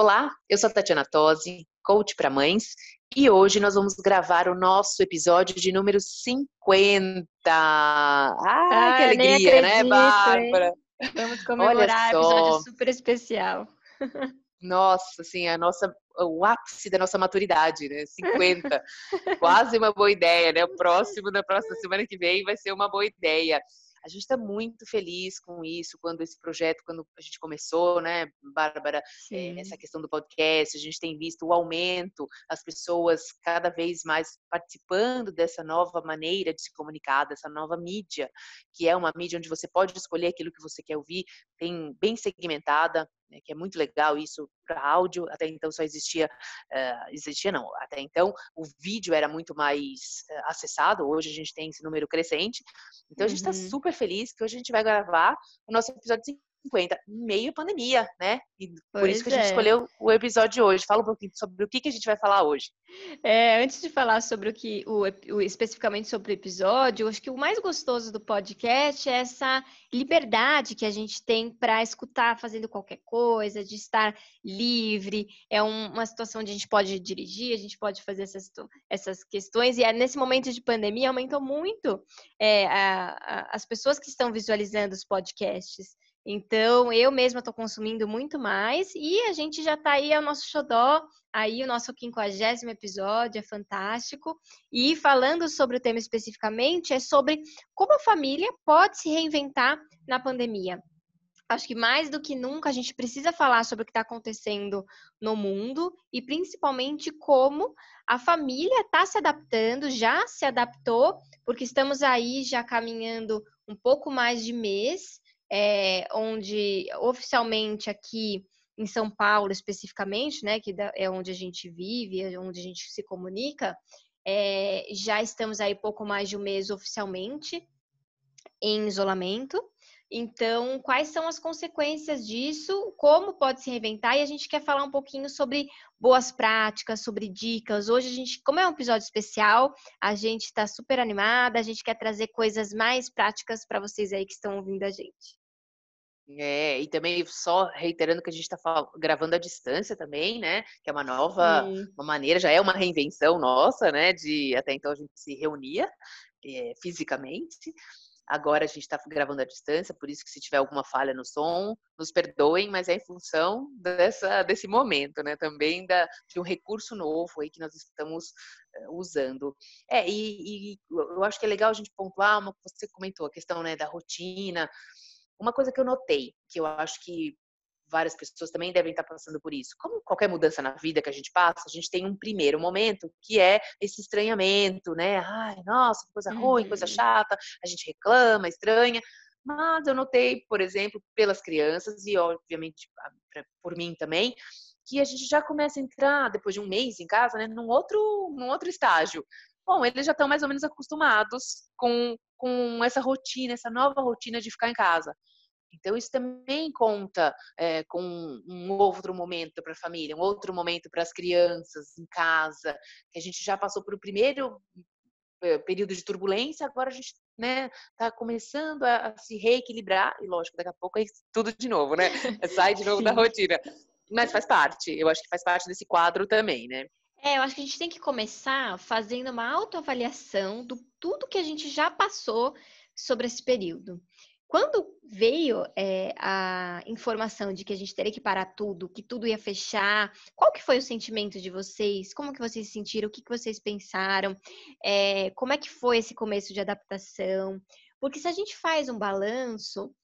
Olá, eu sou a Tatiana Tosi, coach para mães, e hoje nós vamos gravar o nosso episódio de número 50. Ah, ah que alegria, né, acredito, né, Bárbara? Hein? Vamos comemorar um episódio super especial. Nossa, assim, a nossa, o ápice da nossa maturidade, né? 50. Quase uma boa ideia, né? O próximo da próxima semana que vem vai ser uma boa ideia. A gente está muito feliz com isso, quando esse projeto, quando a gente começou, né, Bárbara, é, essa questão do podcast, a gente tem visto o aumento, as pessoas cada vez mais participando dessa nova maneira de se comunicar, dessa nova mídia, que é uma mídia onde você pode escolher aquilo que você quer ouvir, tem bem segmentada, né, que é muito legal isso para áudio. Até então só existia, uh, existia não, até então o vídeo era muito mais uh, acessado. Hoje a gente tem esse número crescente. Então a gente está uhum. super feliz que hoje a gente vai gravar o nosso episódio 50, meio pandemia, né? E pois por isso que a gente é. escolheu o episódio de hoje. Fala um pouquinho sobre o que, que a gente vai falar hoje. É, antes de falar sobre o que, o, o, especificamente sobre o episódio, acho que o mais gostoso do podcast é essa liberdade que a gente tem para escutar fazendo qualquer coisa, de estar livre. É um, uma situação onde a gente pode dirigir, a gente pode fazer essas, essas questões. E é, nesse momento de pandemia aumentou muito é, a, a, as pessoas que estão visualizando os podcasts. Então, eu mesma estou consumindo muito mais e a gente já está aí, é o nosso xodó, aí o nosso quinquagésimo episódio, é fantástico. E falando sobre o tema especificamente, é sobre como a família pode se reinventar na pandemia. Acho que mais do que nunca a gente precisa falar sobre o que está acontecendo no mundo e principalmente como a família está se adaptando, já se adaptou, porque estamos aí já caminhando um pouco mais de mês é, onde oficialmente aqui em São Paulo especificamente, né, que é onde a gente vive, é onde a gente se comunica, é, já estamos aí pouco mais de um mês oficialmente em isolamento. Então, quais são as consequências disso? Como pode se reinventar? E a gente quer falar um pouquinho sobre boas práticas, sobre dicas. Hoje a gente, como é um episódio especial, a gente está super animada, a gente quer trazer coisas mais práticas para vocês aí que estão ouvindo a gente. É, e também só reiterando que a gente está gravando à distância também, né? Que é uma nova, Sim. uma maneira, já é uma reinvenção nossa, né? De até então a gente se reunia é, fisicamente. Agora a gente está gravando à distância, por isso que se tiver alguma falha no som, nos perdoem, mas é em função dessa, desse momento, né? Também da, de um recurso novo aí que nós estamos uh, usando. É, e, e, eu acho que é legal a gente pontuar uma que você comentou, a questão né, da rotina. Uma coisa que eu notei, que eu acho que várias pessoas também devem estar passando por isso. Como qualquer mudança na vida que a gente passa, a gente tem um primeiro momento que é esse estranhamento, né? Ai, nossa, que coisa ruim, uhum. coisa chata, a gente reclama, estranha. Mas eu notei, por exemplo, pelas crianças e obviamente por mim também, que a gente já começa a entrar depois de um mês em casa, né, num outro, num outro estágio. Bom, eles já estão mais ou menos acostumados com, com essa rotina, essa nova rotina de ficar em casa. Então, isso também conta é, com um outro momento para a família, um outro momento para as crianças em casa, que a gente já passou por o primeiro é, período de turbulência, agora a gente né, tá começando a, a, se reequilibrar, e lógico, daqui a pouco é tudo de novo, né? Sai de novo da rotina. Mas faz parte, eu acho que faz parte desse quadro também, né? É, eu acho que a gente tem que começar fazendo uma autoavaliação do tudo que a gente já passou sobre esse período. Quando veio é, a informação de que a gente teria que parar tudo, que tudo ia fechar, qual que foi o sentimento de vocês? Como que vocês sentiram? O que, que vocês pensaram? É, como é que foi esse começo de adaptação? Porque se a gente faz um balanço,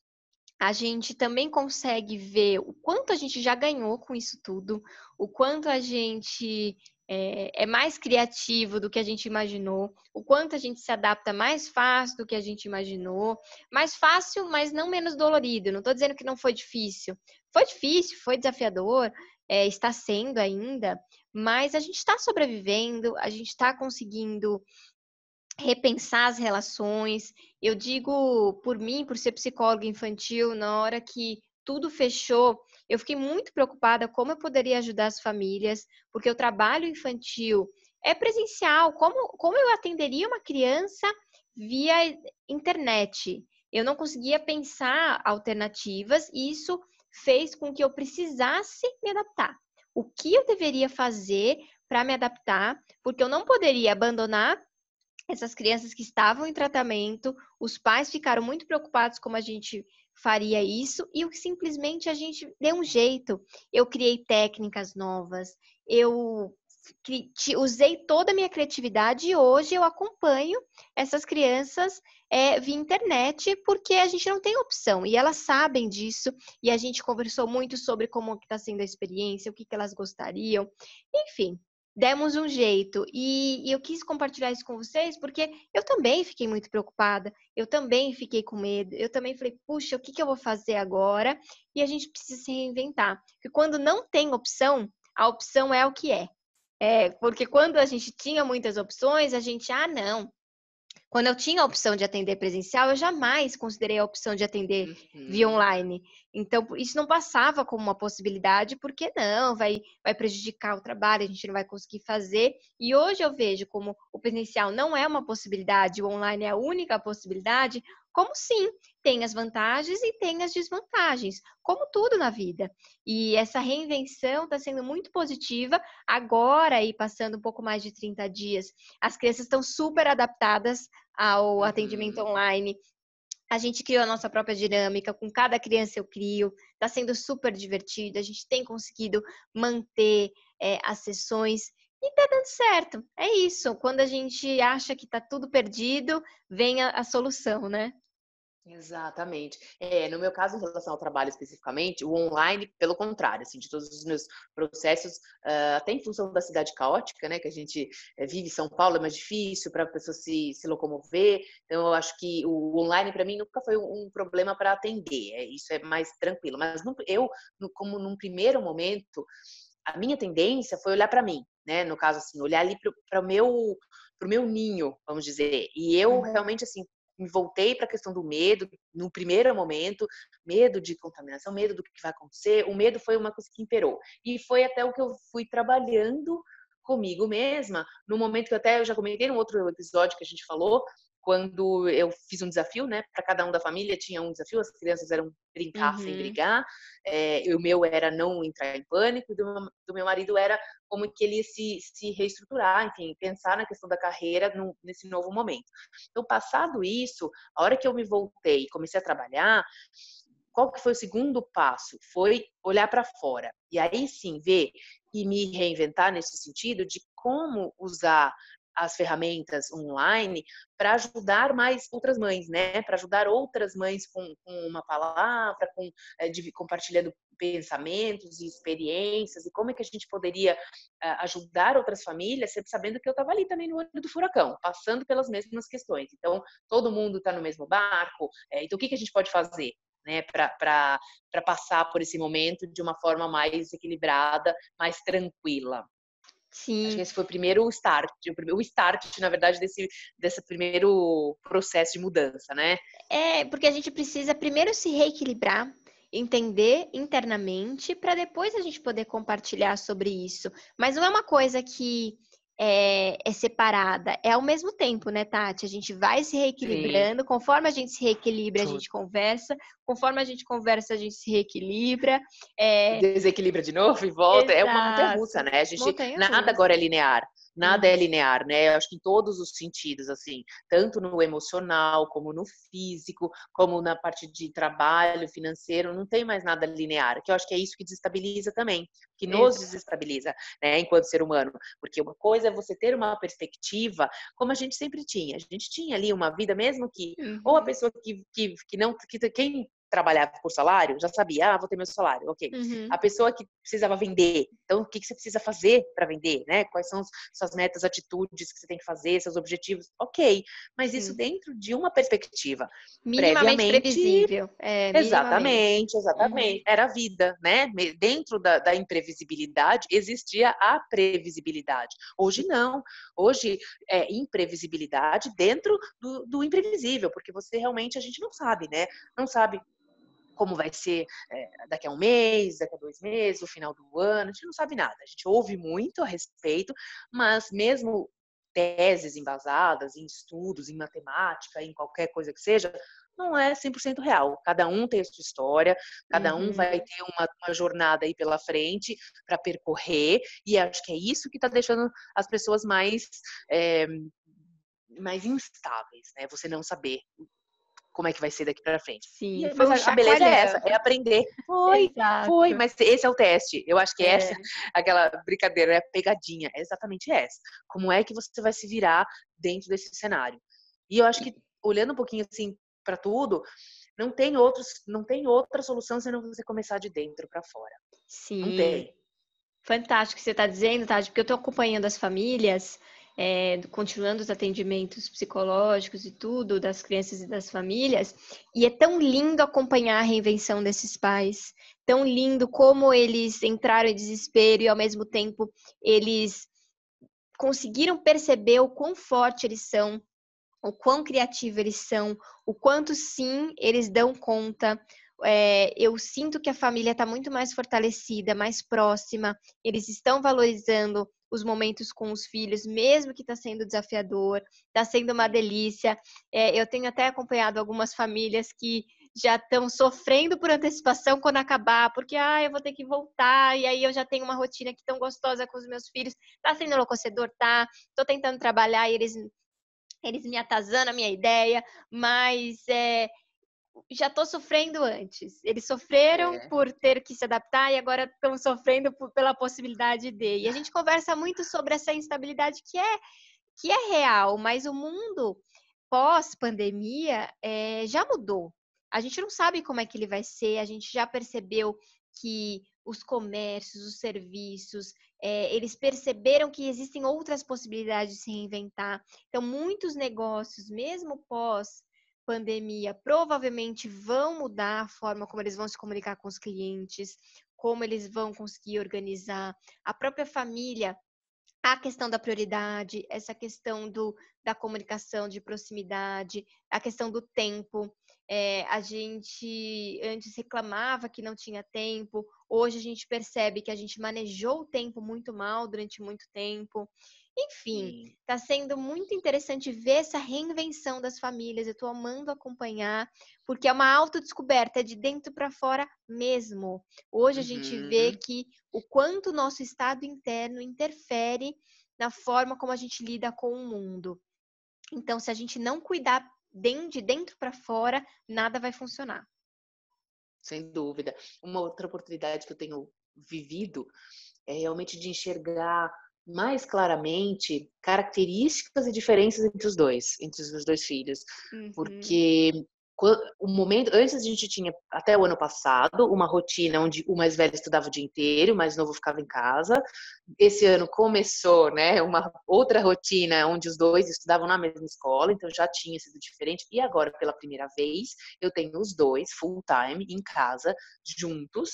a gente também consegue ver o quanto a gente já ganhou com isso tudo, o quanto a gente é, é, mais criativo do que a gente imaginou, o quanto a gente se adapta mais fácil do que a gente imaginou, mais fácil, mas não menos dolorido. Não estou dizendo que não foi difícil. Foi difícil, foi desafiador, é, está sendo ainda, mas a gente está sobrevivendo, a gente está conseguindo repensar as relações. Eu digo por mim, por ser psicóloga infantil, na hora que tudo fechou, eu fiquei muito preocupada como eu poderia ajudar as famílias, porque o trabalho infantil é presencial. Como, como eu atenderia uma criança via internet? Eu não conseguia pensar alternativas e isso fez com que eu precisasse me adaptar. O que eu deveria fazer para me adaptar? Porque eu não poderia abandonar essas crianças que estavam em tratamento, os pais ficaram muito preocupados como a gente faria isso e simplesmente a gente deu um jeito. Eu criei técnicas novas, eu usei toda a minha criatividade e hoje eu acompanho essas crianças é, via internet porque a gente não tem opção e elas sabem disso e a gente conversou muito sobre como está sendo a experiência, o que, que elas gostariam, enfim demos um jeito. E, e, eu quis compartilhar isso com vocês porque eu também fiquei muito preocupada, eu também fiquei com medo, eu também falei, puxa, o que, que eu vou fazer agora? E a gente precisa se reinventar. Porque quando não tem opção, a opção é o que é. é porque quando a gente tinha muitas opções, a gente, ah, não, quando eu tinha a opção de atender presencial, eu jamais considerei a opção de atender uhum. via online. Então, isso não passava como uma possibilidade, porque não, vai, vai prejudicar o trabalho, a gente não vai conseguir fazer. E hoje eu vejo como o presencial não é uma possibilidade, o online é a única possibilidade, como sim, tem as vantagens e tem as desvantagens, como tudo na vida. E essa reinvenção está sendo muito positiva. Agora, aí passando um pouco mais de 30 dias, as crianças estão super adaptadas ao uhum. atendimento online. A gente criou a nossa própria dinâmica, com cada criança eu crio, está sendo super divertido, a gente tem conseguido manter é, as sessões e tá dando certo. É isso. Quando a gente acha que tá tudo perdido, vem a, a solução, né? Exatamente. É, no meu caso, em relação ao trabalho especificamente, o online, pelo contrário, assim, de todos os meus processos, uh, até em função da cidade caótica, né, que a gente é, vive São Paulo, é mais difícil para a pessoa se, se locomover. Então, eu acho que o online, para mim, nunca foi um, um problema para atender. É, isso é mais tranquilo. Mas eu, no, como num primeiro momento, a minha tendência foi olhar para mim, né? No caso, assim, olhar ali para o meu para o meu ninho, vamos dizer. E eu uhum. realmente assim me voltei para a questão do medo, no primeiro momento, medo de contaminação, medo do que vai acontecer. O medo foi uma coisa que imperou. E foi até o que eu fui trabalhando comigo mesma, no momento que até eu já comentei no outro episódio que a gente falou, quando eu fiz um desafio, né? Para cada um da família tinha um desafio, as crianças eram brincar uhum. sem brigar, é, o meu era não entrar em pânico, e do meu, do meu marido era como que ele se, se reestruturar, enfim, pensar na questão da carreira no, nesse novo momento. Então, passado isso, a hora que eu me voltei e comecei a trabalhar, qual que foi o segundo passo? Foi olhar para fora. E aí sim, ver e me reinventar nesse sentido de como usar as ferramentas online para ajudar mais outras mães, né? Para ajudar outras mães com, com uma palavra, com é, de, compartilhando pensamentos e experiências e como é que a gente poderia é, ajudar outras famílias, sempre sabendo que eu estava ali também no olho do furacão, passando pelas mesmas questões. Então, todo mundo está no mesmo barco. É, então, o que, que a gente pode fazer? Né, para passar por esse momento de uma forma mais equilibrada, mais tranquila. Sim. Acho que esse foi o primeiro start, o start, na verdade, desse, desse primeiro processo de mudança, né? É, porque a gente precisa primeiro se reequilibrar, entender internamente, para depois a gente poder compartilhar sobre isso. Mas não é uma coisa que é, é, separada, é ao mesmo tempo, né, Tati? A gente vai se reequilibrando, Sim. conforme a gente se reequilibra, a gente conversa, conforme a gente conversa, a gente se reequilibra. É... Desequilibra de novo e volta. Exato. É uma montanha russa, né? A gente, nada agora é linear. Nada é linear, né? Eu acho que em todos os sentidos, assim, tanto no emocional, como no físico, como na parte de trabalho financeiro, não tem mais nada linear, que eu acho que é isso que desestabiliza também, que nos desestabiliza, né, enquanto ser humano. Porque uma coisa é você ter uma perspectiva, como a gente sempre tinha. A gente tinha ali uma vida, mesmo que, ou a uhum. pessoa que, que, que não, que quem trabalhava por salário já sabia, ah, vou ter meu salário, ok. Uhum. A pessoa que precisava vender, então o que, que você precisa fazer para vender, né? Quais são suas metas, atitudes que você tem que fazer, seus objetivos, ok. Mas isso dentro de uma perspectiva minimamente previsível. É, minimamente. Exatamente, exatamente. Uhum. Era a vida, né? Dentro da, da imprevisibilidade existia a previsibilidade. Hoje não. Hoje é imprevisibilidade dentro do, do imprevisível, porque você realmente a gente não sabe, né? Não sabe como vai ser é, daqui a um mês, daqui a dois meses, o final do ano, a gente não sabe nada. A gente ouve muito a respeito, mas mesmo teses embasadas em estudos, em matemática, em qualquer coisa que seja, não é 100% real. Cada um tem a sua história, cada uhum. um vai ter uma, uma, jornada aí pela frente para percorrer, e acho que é isso que está deixando as pessoas mais, é, mais instáveis, né? Você não saber como é que vai ser daqui para frente. Sim, e, mas a, a beleza é essa, é aprender. Foi, Exato. foi, mas esse é o teste. Eu acho que é. essa, aquela brincadeira, é a pegadinha, é exatamente essa. Como é que você vai se virar dentro desse cenário? E eu acho que olhando um pouquinho assim para tudo, não tem outros, não tem outra solução senão você começar de dentro para fora. Sim. Não tem. Fantástico que você está dizendo, Tati, porque eu estou acompanhando as famílias é, continuando os atendimentos psicológicos e tudo das crianças e das famílias, e é tão lindo acompanhar a reinvenção desses pais, tão lindo como eles entraram em desespero e ao mesmo tempo eles conseguiram perceber o quão forte eles são, o quão criativo eles são, o quanto sim eles dão conta. É, eu sinto que a família está muito mais fortalecida, mais próxima, eles estão valorizando os momentos com os filhos, mesmo que está sendo desafiador, está sendo uma delícia. É, eu tenho até acompanhado algumas famílias que já estão sofrendo por antecipação quando acabar, porque ah, eu vou ter que voltar, e aí eu já tenho uma rotina aqui tão gostosa com os meus filhos. Tá sendo enlouquecedor, tá? Tô tentando trabalhar e eles eles me atazanam a minha ideia, mas é, já estou sofrendo antes. Eles sofreram é. por ter que se adaptar e agora estão sofrendo por, pela possibilidade de. E a gente conversa muito sobre essa instabilidade que é que é real, mas o mundo pós-pandemia é, já mudou. A gente não sabe como é que ele vai ser. A gente já percebeu que os comércios, os serviços, é, eles perceberam que existem outras possibilidades de se reinventar. Então, muitos negócios, mesmo pós pandemia provavelmente vão mudar a forma como eles vão se comunicar com os clientes, como eles vão conseguir organizar a própria família, a questão da prioridade, essa questão do, da comunicação de proximidade, a questão do tempo. É, a gente antes reclamava que não tinha tempo, hoje a gente percebe que a gente manejou o tempo muito mal durante muito tempo. Enfim, está sendo muito interessante ver essa reinvenção das famílias. Eu estou amando acompanhar, porque é uma autodescoberta de dentro para fora mesmo. Hoje a uhum. gente vê uhum. que o quanto o nosso estado interno interfere na forma como a gente lida com o mundo. Então, se a gente não cuidar de dentro para fora, nada vai funcionar. Sem dúvida. Uma outra oportunidade que eu tenho vivido é realmente de enxergar mais claramente características e diferenças entre os dois, entre os dois filhos. Uhum. Porque o momento antes a gente tinha até o ano passado uma rotina onde o mais velho estudava o dia inteiro, o mais novo ficava em casa. Esse ano começou, né, uma outra rotina onde os dois estudavam na mesma escola, então já tinha sido diferente. E agora pela primeira vez eu tenho os dois full time em casa juntos.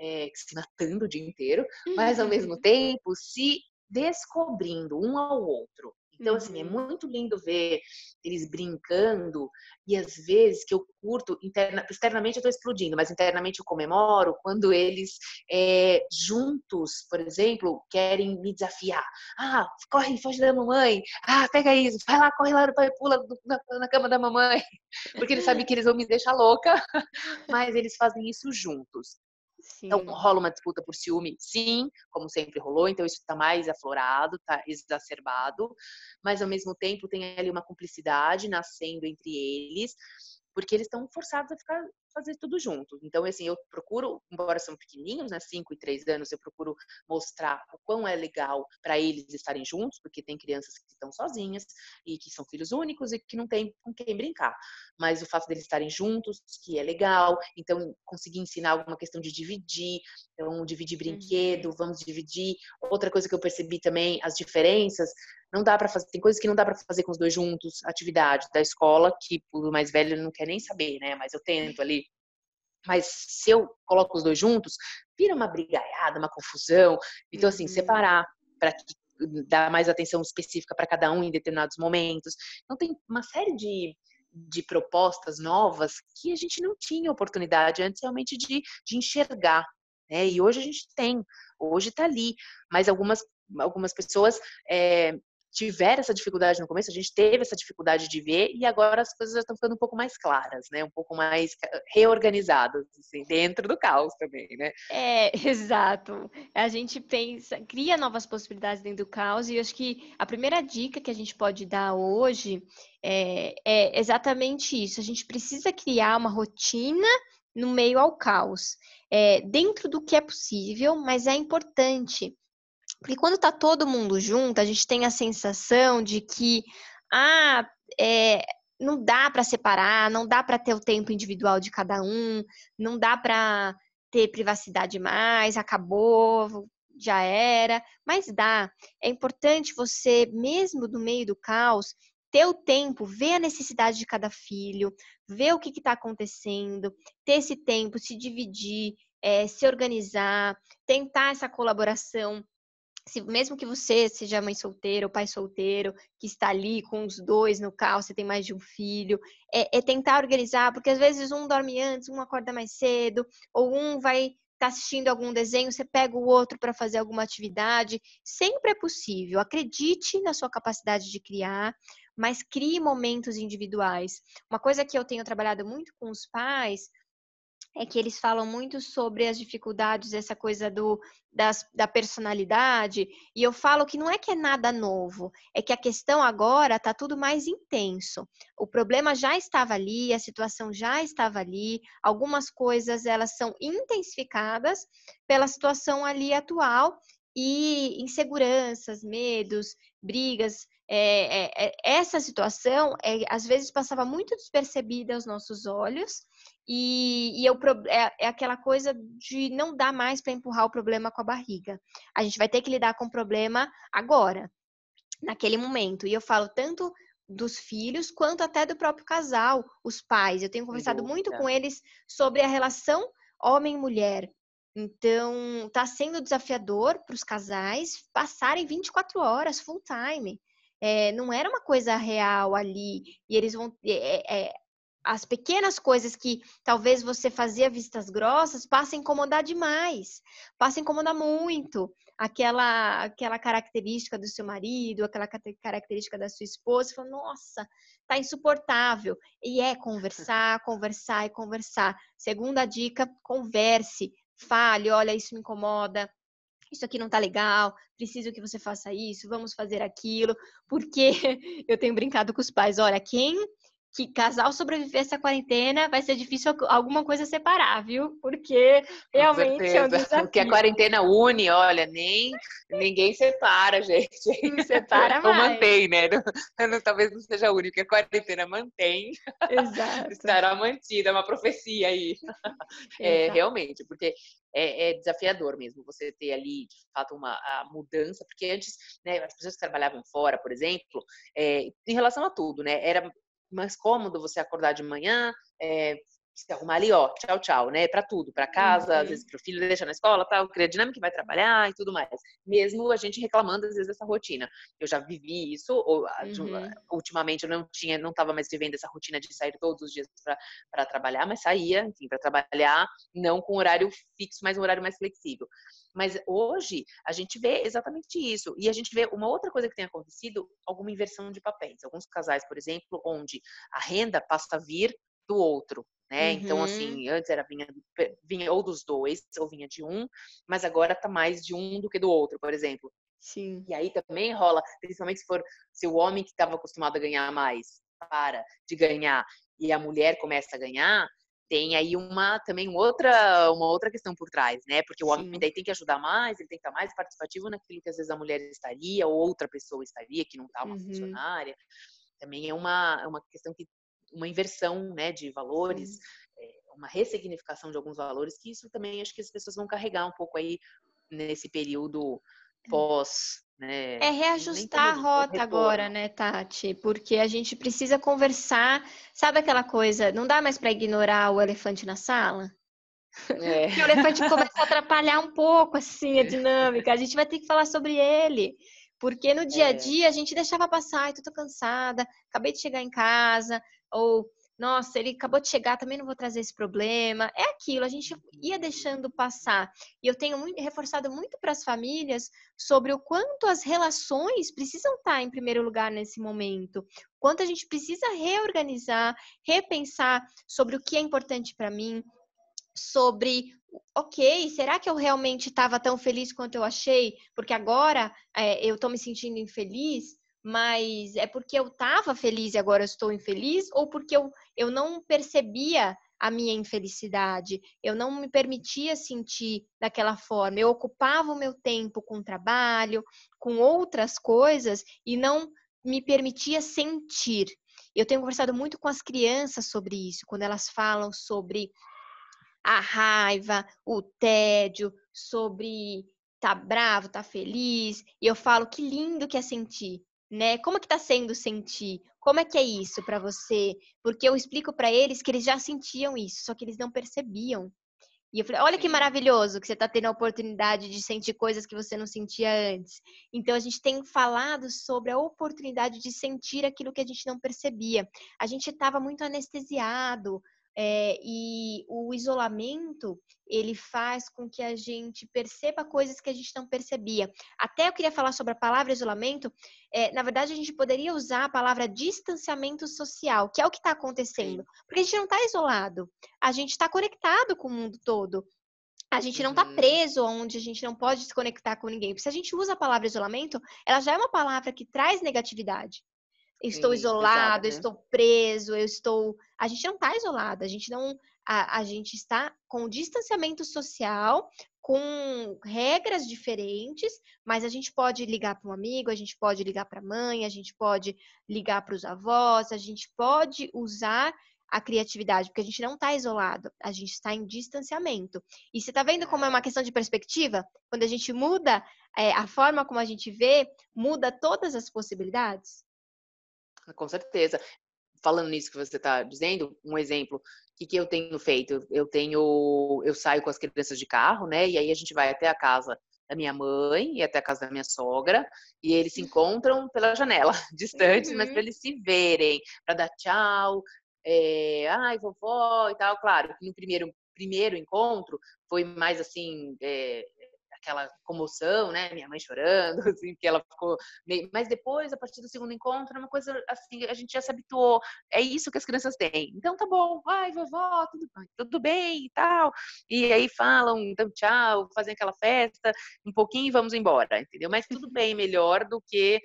É, se matando o dia inteiro, mas ao mesmo tempo se descobrindo um ao outro. Então, assim, é uhum. muito lindo ver eles brincando e às vezes que eu curto, interna, externamente eu estou explodindo, mas internamente eu comemoro quando eles é, juntos, por exemplo, querem me desafiar. Ah, corre, foge da mamãe. Ah, pega isso, vai lá, corre lá, pai, pula na, na cama da mamãe. Porque eles sabem que eles vão me deixar louca, mas eles fazem isso juntos. Então, sim. Então, rola uma disputa por ciúme, sim, como sempre rolou, então isso está mais aflorado, está exacerbado, mas ao mesmo tempo tem ali uma cumplicidade nascendo entre eles, porque eles estão forçados a ficar fazer tudo junto. Então, assim, eu procuro, embora são pequenininhos, né, 5 e 3 anos, eu procuro mostrar o quão é legal para eles estarem juntos, porque tem crianças que estão sozinhas e que são filhos únicos e que não tem com quem brincar. Mas o fato deles estarem juntos, que é legal, então conseguir ensinar alguma questão de dividir, então dividir brinquedo, uhum. vamos dividir. Outra coisa que eu percebi também, as diferenças, não dá para fazer, tem coisas que não dá para fazer com os dois juntos, atividade da escola, que o mais velho não quer nem saber, né? Mas eu tento ali. Mas se eu coloco os dois juntos, vira uma brigaiada, uma confusão. Então, assim, uhum. separar para dar mais atenção específica para cada um em determinados momentos. Então, tem uma série de, de propostas novas que a gente não tinha oportunidade antes realmente de, de enxergar. Né? E hoje a gente tem, hoje está ali. Mas algumas, algumas pessoas é, tiveram essa dificuldade no começo, a gente teve essa dificuldade de ver e agora as coisas já estão ficando um pouco mais claras, né? Um pouco mais reorganizadas, assim, dentro do caos também, né? É, exato. A gente pensa, cria novas possibilidades dentro do caos e acho que a primeira dica que a gente pode dar hoje é, é exatamente isso. A gente precisa criar uma rotina no meio ao caos, é, dentro do que é possível, mas é importante porque quando está todo mundo junto, a gente tem a sensação de que, ah, é, não dá para separar, não dá para ter o tempo individual de cada um, não dá para ter privacidade mais, acabou, já era, mas dá. É importante você, mesmo no meio do caos, ter o tempo, ver a necessidade de cada filho, ver o que está acontecendo, ter esse tempo, se dividir, é, se organizar, tentar essa colaboração se, mesmo que você seja mãe solteira ou pai solteiro, que está ali com os dois no carro, você tem mais de um filho, é, é tentar organizar, porque às vezes um dorme antes, um acorda mais cedo, ou um vai estar tá assistindo algum desenho, você pega o outro para fazer alguma atividade. Sempre é possível. Acredite na sua capacidade de criar, mas crie momentos individuais. Uma coisa que eu tenho trabalhado muito com os pais é que eles falam muito sobre as dificuldades, essa coisa do, das, da personalidade, e eu falo que não é que é nada novo, é que a questão agora está tudo mais intenso. O problema já estava ali, a situação já estava ali, algumas coisas elas são intensificadas pela situação ali atual e inseguranças, medos, brigas. É, é, é, essa situação é, às vezes passava muito despercebida aos nossos olhos e, e eu, é, é, aquela coisa de não dar mais para empurrar o problema com a barriga. A gente vai ter que lidar com o problema agora, naquele momento. E eu falo tanto dos filhos quanto até do próprio casal, os pais. Eu tenho conversado muito com eles sobre a relação homem-mulher. Então, está sendo desafiador para os casais passarem 24 horas full time. É, não era uma coisa real ali. E eles vão. É, é, as pequenas coisas que talvez você fazia vistas grossas passa a incomodar demais, passa a incomodar muito. Aquela, aquela característica do seu marido, aquela característica da sua esposa, fala, nossa, tá insuportável. E é conversar, conversar e conversar. Segunda dica, converse, fale, olha, isso me incomoda, isso aqui não tá legal, preciso que você faça isso, vamos fazer aquilo, porque eu tenho brincado com os pais, olha, quem que casal sobreviver essa quarentena vai ser difícil alguma coisa separar, viu? Porque realmente é um desafio. Porque a quarentena une, olha, nem ninguém separa, gente. Não separa Ou mantém, né? Não, não, talvez não seja única, a quarentena mantém. Exato. Estará mantida, é uma profecia aí. É, realmente, porque é, é, desafiador mesmo você ter ali, de fato, uma a mudança, porque antes, né, as pessoas que trabalhavam fora, por exemplo, é, em relação a tudo, né, era mais cômodo você acordar de manhã, é, se arrumar ali, ó, tchau, tchau, né? Para tudo, para casa, uhum. às vezes para o filho deixa na escola, tal, cria dinâmica que vai trabalhar e tudo mais. Mesmo a gente reclamando às vezes dessa rotina. Eu já vivi isso, ou, uhum. ultimamente eu não tinha, não estava mais vivendo essa rotina de sair todos os dias para trabalhar, mas saía, enfim, para trabalhar, não com horário fixo, mas um horário mais flexível. Mas hoje a gente vê exatamente isso. E a gente vê uma outra coisa que tem acontecido, alguma inversão de papéis. Alguns casais, por exemplo, onde a renda passa a vir do outro, né? Uhum. Então, assim, antes era vinha, vinha ou dos dois, ou vinha de um, mas agora tá mais de um do que do outro, por exemplo. Sim. E aí também rola, principalmente se for se o homem que estava acostumado a ganhar mais para de ganhar e a mulher começa a ganhar, tem aí uma também outra uma outra questão por trás, né? Porque o homem Sim. daí tem que ajudar mais, ele tem que estar mais participativo naquilo que às vezes a mulher estaria ou outra pessoa estaria que não está uma Uhum. funcionária. Também é uma é uma questão que uma inversão, né, de valores, é, uma ressignificação de alguns valores que isso também acho que as pessoas vão carregar um pouco aí nesse período pós, né? É reajustar a rota agora, né, Tati? Porque a gente precisa conversar. Sabe aquela coisa? Não dá mais para ignorar o elefante na sala? É. O elefante começa a atrapalhar um pouco assim a dinâmica. A gente vai ter que falar sobre ele. Porque no dia a É. dia a gente deixava passar, ai, tô cansada, acabei de chegar em casa, ou nossa, ele acabou de chegar, também não vou trazer esse problema. É aquilo, a gente ia deixando passar. E eu tenho muito, reforçado muito para as famílias sobre o quanto as relações precisam estar em primeiro lugar nesse momento. Quanto a gente precisa reorganizar, repensar sobre o que é importante para mim, sobre, ok, será que eu realmente estava tão feliz quanto eu achei? Porque agora é, eu estou me sentindo infeliz, mas é porque eu estava feliz e agora estou infeliz? Ou porque eu, eu não percebia a minha infelicidade, eu não me permitia sentir daquela forma, eu ocupava o meu tempo com trabalho, com outras coisas e não me permitia sentir. Eu tenho conversado muito com as crianças sobre isso, quando elas falam sobre a raiva, o tédio, sobre tá bravo, tá feliz, e eu falo que lindo que é sentir, né? Como que tá sendo sentir? Como é que é isso para você? Porque eu explico para eles que eles já sentiam isso, só que eles não percebiam. E eu falei, olha que maravilhoso que você está tendo a oportunidade de sentir coisas que você não sentia antes. Então a gente tem falado sobre a oportunidade de sentir aquilo que a gente não percebia. A gente estava muito anestesiado, é, e o isolamento ele faz com que a gente perceba coisas que a gente não percebia. Até eu queria falar sobre a palavra isolamento. É, na verdade, a gente poderia usar a palavra distanciamento social, que é o que está acontecendo. Porque a gente não está isolado, a gente está conectado com o mundo todo. A gente não está Uhum. preso onde a gente não pode se conectar com ninguém. Porque se a gente usa a palavra isolamento, ela já é uma palavra que traz negatividade. Estou Sim, isolado, eu né? estou preso, eu estou. A gente não está isolado, a gente não. A, a gente está com distanciamento social, com regras diferentes, mas a gente pode ligar para um amigo, a gente pode ligar para a mãe, a gente pode ligar para os avós, a gente pode usar a criatividade, porque a gente não está isolado, a gente está em distanciamento. E você está vendo como é uma questão de perspectiva? Quando a gente muda é, a forma como a gente vê, muda todas as possibilidades? Com certeza. Falando nisso que você está dizendo, um exemplo, o que, que eu tenho feito? Eu tenho, eu saio com as crianças de carro, né? E aí a gente vai até a casa da minha mãe e até a casa da minha sogra, e eles se encontram pela janela, distantes, mas Uhum. para eles se verem, para dar tchau, é, ai, vovó e tal. Claro, que no primeiro, primeiro encontro foi mais assim, é, aquela comoção, né? Minha mãe chorando, assim, porque ela ficou meio... Mas depois, a partir do segundo encontro, é uma coisa assim, a gente já se habituou. É isso que as crianças têm. Então tá bom, ai, vovó, tudo, bem, tudo bem e tal. E aí falam, então tchau, fazem aquela festa, um pouquinho e vamos embora, entendeu? Mas tudo bem, melhor do que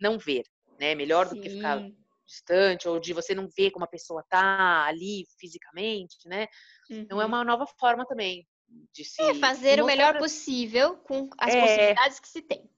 não ver, né? Melhor do que ficar Sim. distante ou de você não ver como a pessoa tá ali fisicamente, né? Então é Uhum. uma nova forma também de se É fazer o melhor mostrar- possível com as É. possibilidades que se tem.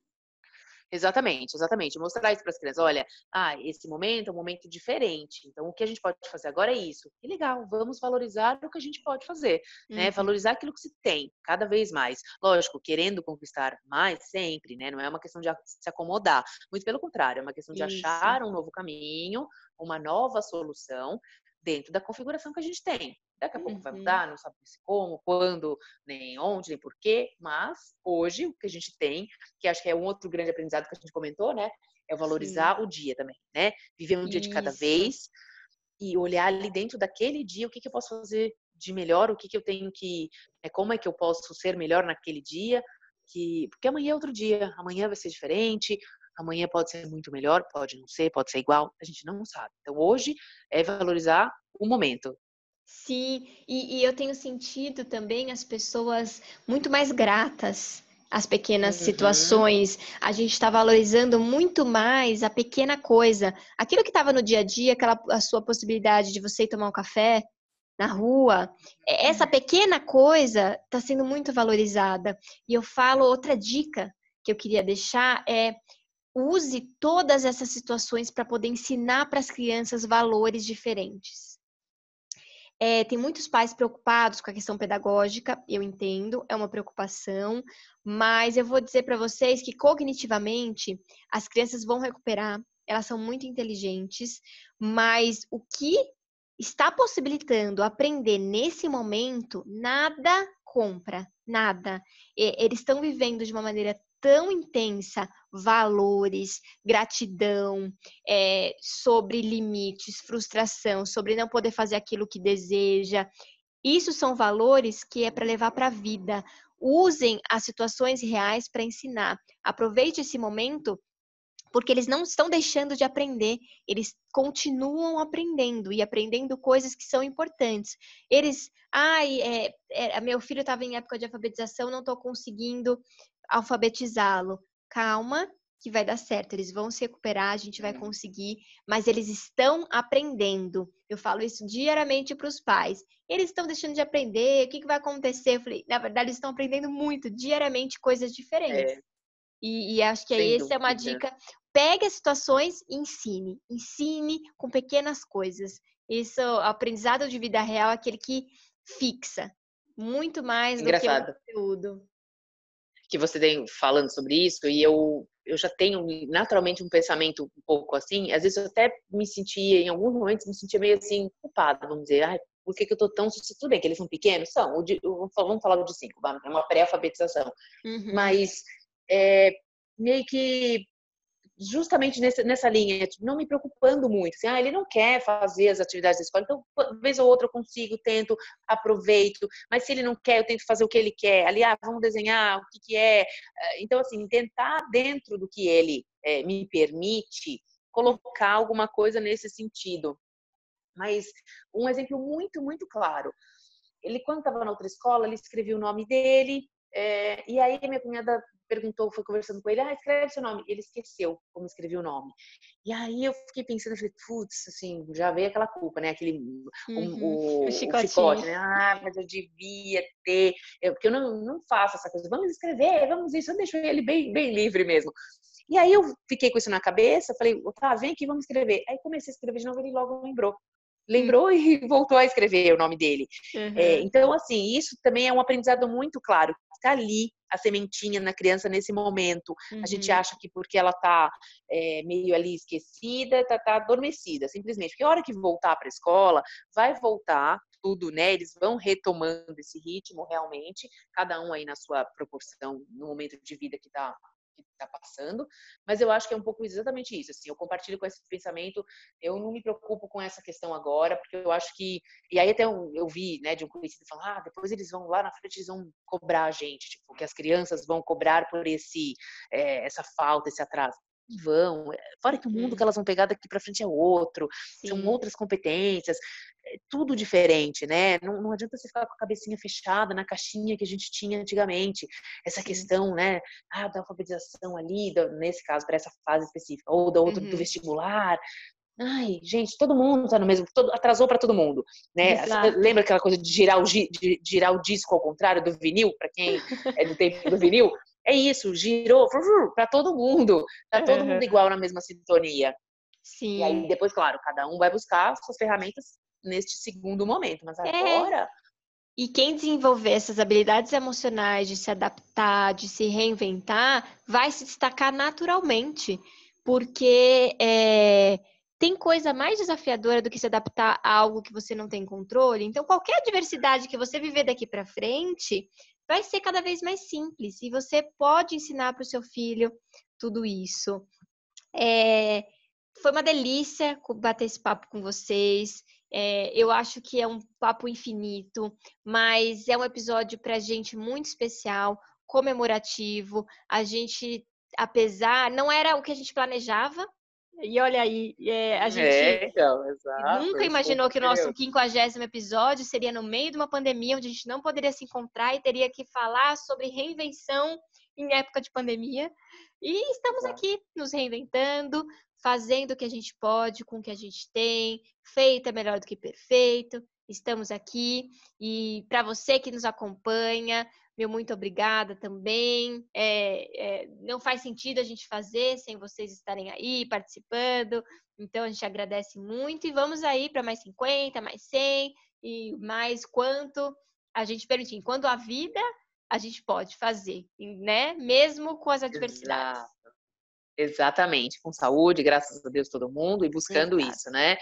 Exatamente, exatamente. Mostrar isso para as crianças. Olha, ah, esse momento é um momento diferente. Então, o que a gente pode fazer agora é isso. Que legal, vamos valorizar o que a gente pode fazer, né? Uhum. Valorizar aquilo que se tem, cada vez mais. Lógico, querendo conquistar mais sempre, né? Não é uma questão de se acomodar. Muito pelo contrário, é uma questão de Isso. achar um novo caminho, uma nova solução dentro da configuração que a gente tem. Daqui a pouco vai Uhum. mudar, não sabe como, quando, nem onde, nem porquê, mas hoje o que a gente tem, que acho que é um outro grande aprendizado que a gente comentou, né? É valorizar o dia também, né? Viver um dia de cada Isso. vez e olhar ali dentro daquele dia o que, que eu posso fazer de melhor, o que, que eu tenho que. É, como é que eu posso ser melhor naquele dia, que porque amanhã é outro dia, amanhã vai ser diferente, amanhã pode ser muito melhor, pode não ser, pode ser igual, a gente não sabe. Então hoje é valorizar o momento. Sim, e, e eu tenho sentido também as pessoas muito mais gratas às pequenas Uhum. situações. A gente está valorizando muito mais a pequena coisa. Aquilo que estava no dia a dia, aquela a sua possibilidade de você ir tomar um café, na rua, essa uhum. pequena coisa está sendo muito valorizada. E eu falo outra dica que eu queria deixar é use todas essas situações para poder ensinar para as crianças valores diferentes. É, tem muitos pais preocupados com a questão pedagógica, eu entendo, é uma preocupação, mas eu vou dizer para vocês que cognitivamente as crianças vão recuperar, elas são muito inteligentes, mas o que está possibilitando aprender nesse momento, nada compra, nada. Eles estão vivendo de uma maneira tão intensa valores, gratidão, é, sobre limites, frustração, sobre não poder fazer aquilo que deseja. Isso são valores que é para levar para a vida. Usem as situações reais para ensinar. Aproveite esse momento porque eles não estão deixando de aprender, eles continuam aprendendo e aprendendo coisas que são importantes. Eles, ai, é, é, meu filho estava em época de alfabetização, não estou conseguindo alfabetizá-lo. Calma, que vai dar certo. Eles vão se recuperar, a gente vai conseguir, mas eles estão aprendendo. Eu falo isso diariamente para os pais. Eles estão deixando de aprender, o que, que vai acontecer? Eu falei, na verdade, eles estão aprendendo muito, diariamente, coisas diferentes. É. E, e, acho que Sem essa é uma dica. Pegue as situações e ensine. Ensine com pequenas coisas. Isso, o aprendizado de vida real é aquele que fixa. Muito mais Engraçado. do que o conteúdo que você tem falando sobre isso, e eu, eu já tenho naturalmente um pensamento um pouco assim, às vezes eu até me sentia, em alguns momentos, me sentia meio assim, culpada, vamos dizer, ai, por que, que eu tô tão. Tudo bem que eles são pequenos? São, o de, vamos falar do de cinco, é uma pré-alfabetização. Uhum. Mas é, meio que justamente nessa, nessa linha, tipo, não me preocupando muito. Assim, ah, ele não quer fazer as atividades da escola, então, vez ou outra eu consigo, tento, aproveito. Mas se ele não quer, eu tento fazer o que ele quer. Ali, ah, vamos desenhar, o que, que é. Eh, então, assim, tentar dentro do que ele é, me permite, colocar alguma coisa nesse sentido. Mas um exemplo muito, muito claro. Ele, quando estava na outra escola, ele escrevia o nome dele, é, e aí minha cunhada perguntou, foi conversando com ele, ah, escreve seu nome. Ele esqueceu como escrevia o nome. E aí eu fiquei pensando, falei, putz, assim, já veio aquela culpa, né? Aquele, uhum, o, o, chicote, né? Ah, mas eu devia ter, eu, porque eu não, não faço essa coisa, vamos escrever, vamos isso, eu deixo ele bem, bem livre mesmo. E aí eu fiquei com isso na cabeça, falei, tá, vem aqui, vamos escrever. Aí comecei a escrever de novo, ele logo lembrou lembrou e voltou a escrever o nome dele. Uhum. É, então, assim, isso também é um aprendizado muito claro. Está ali a sementinha na criança nesse momento. Uhum. A gente uhum. acha que porque ela está é, meio ali esquecida, está tá adormecida, simplesmente. Porque a hora que voltar para a escola, vai voltar tudo, né? Eles vão retomando esse ritmo realmente, cada um aí na sua proporção, no momento de vida que está que está passando, mas eu acho que é um pouco exatamente isso. Assim, eu compartilho com esse pensamento. Eu não me preocupo com essa questão agora, porque eu acho que e aí até eu, eu vi, né, de um conhecido falar, ah, depois eles vão lá na frente eles vão cobrar a gente, tipo, que as crianças vão cobrar por esse é, essa falta, esse atraso vão. Fora que o mundo que elas vão pegar daqui para frente é outro, Sim. são outras competências tudo diferente, né? Não, não, adianta você ficar com a cabecinha fechada na caixinha que a gente tinha antigamente. Essa questão, né? Ah, da alfabetização ali, da, nesse caso, para essa fase específica, ou da outra uhum. do vestibular. Ai, gente, todo mundo tá no mesmo, todo, atrasou para todo mundo, né? Lembra aquela coisa de girar o, de girar o disco ao contrário do vinil, para quem é do tempo do vinil? É isso, girou para todo mundo, tá todo mundo igual na mesma sintonia. Sim. E aí depois, claro, cada um vai buscar suas ferramentas neste segundo momento, mas é. agora. É. E quem desenvolver essas habilidades emocionais de se adaptar, de se reinventar, vai se destacar naturalmente, porque é, tem coisa mais desafiadora do que se adaptar a algo que você não tem controle. Então, qualquer adversidade que você viver daqui para frente vai ser cada vez mais simples e você pode ensinar para o seu filho tudo isso. É, foi uma delícia bater esse papo com vocês. É, eu acho que é um papo infinito, mas é um episódio para gente muito especial, comemorativo. A gente, apesar, não era o que a gente planejava. E olha aí, é, a gente é, então, exato, nunca imaginou que o nosso 50 episódio seria no meio de uma pandemia, onde a gente não poderia se encontrar e teria que falar sobre reinvenção em época de pandemia. E estamos aqui nos reinventando, fazendo o que a gente pode com o que a gente tem, feito é melhor do que perfeito. estamos aqui. E para você que nos acompanha, meu muito obrigada também. É, é, não faz sentido a gente fazer sem vocês estarem aí participando. Então a gente agradece muito e vamos aí para mais 50, mais 100 e mais quanto a gente permitir. Enquanto a vida, a gente pode fazer, né? Mesmo com as adversidades. Exatamente, com saúde, graças a Deus todo mundo e buscando Exato. isso, né?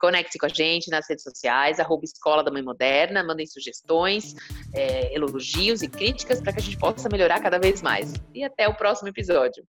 Conecte com a gente nas redes sociais, arroba Escola da Mãe Moderna, mandem sugestões, é, elogios e críticas para que a gente possa melhorar cada vez mais. E até o próximo episódio.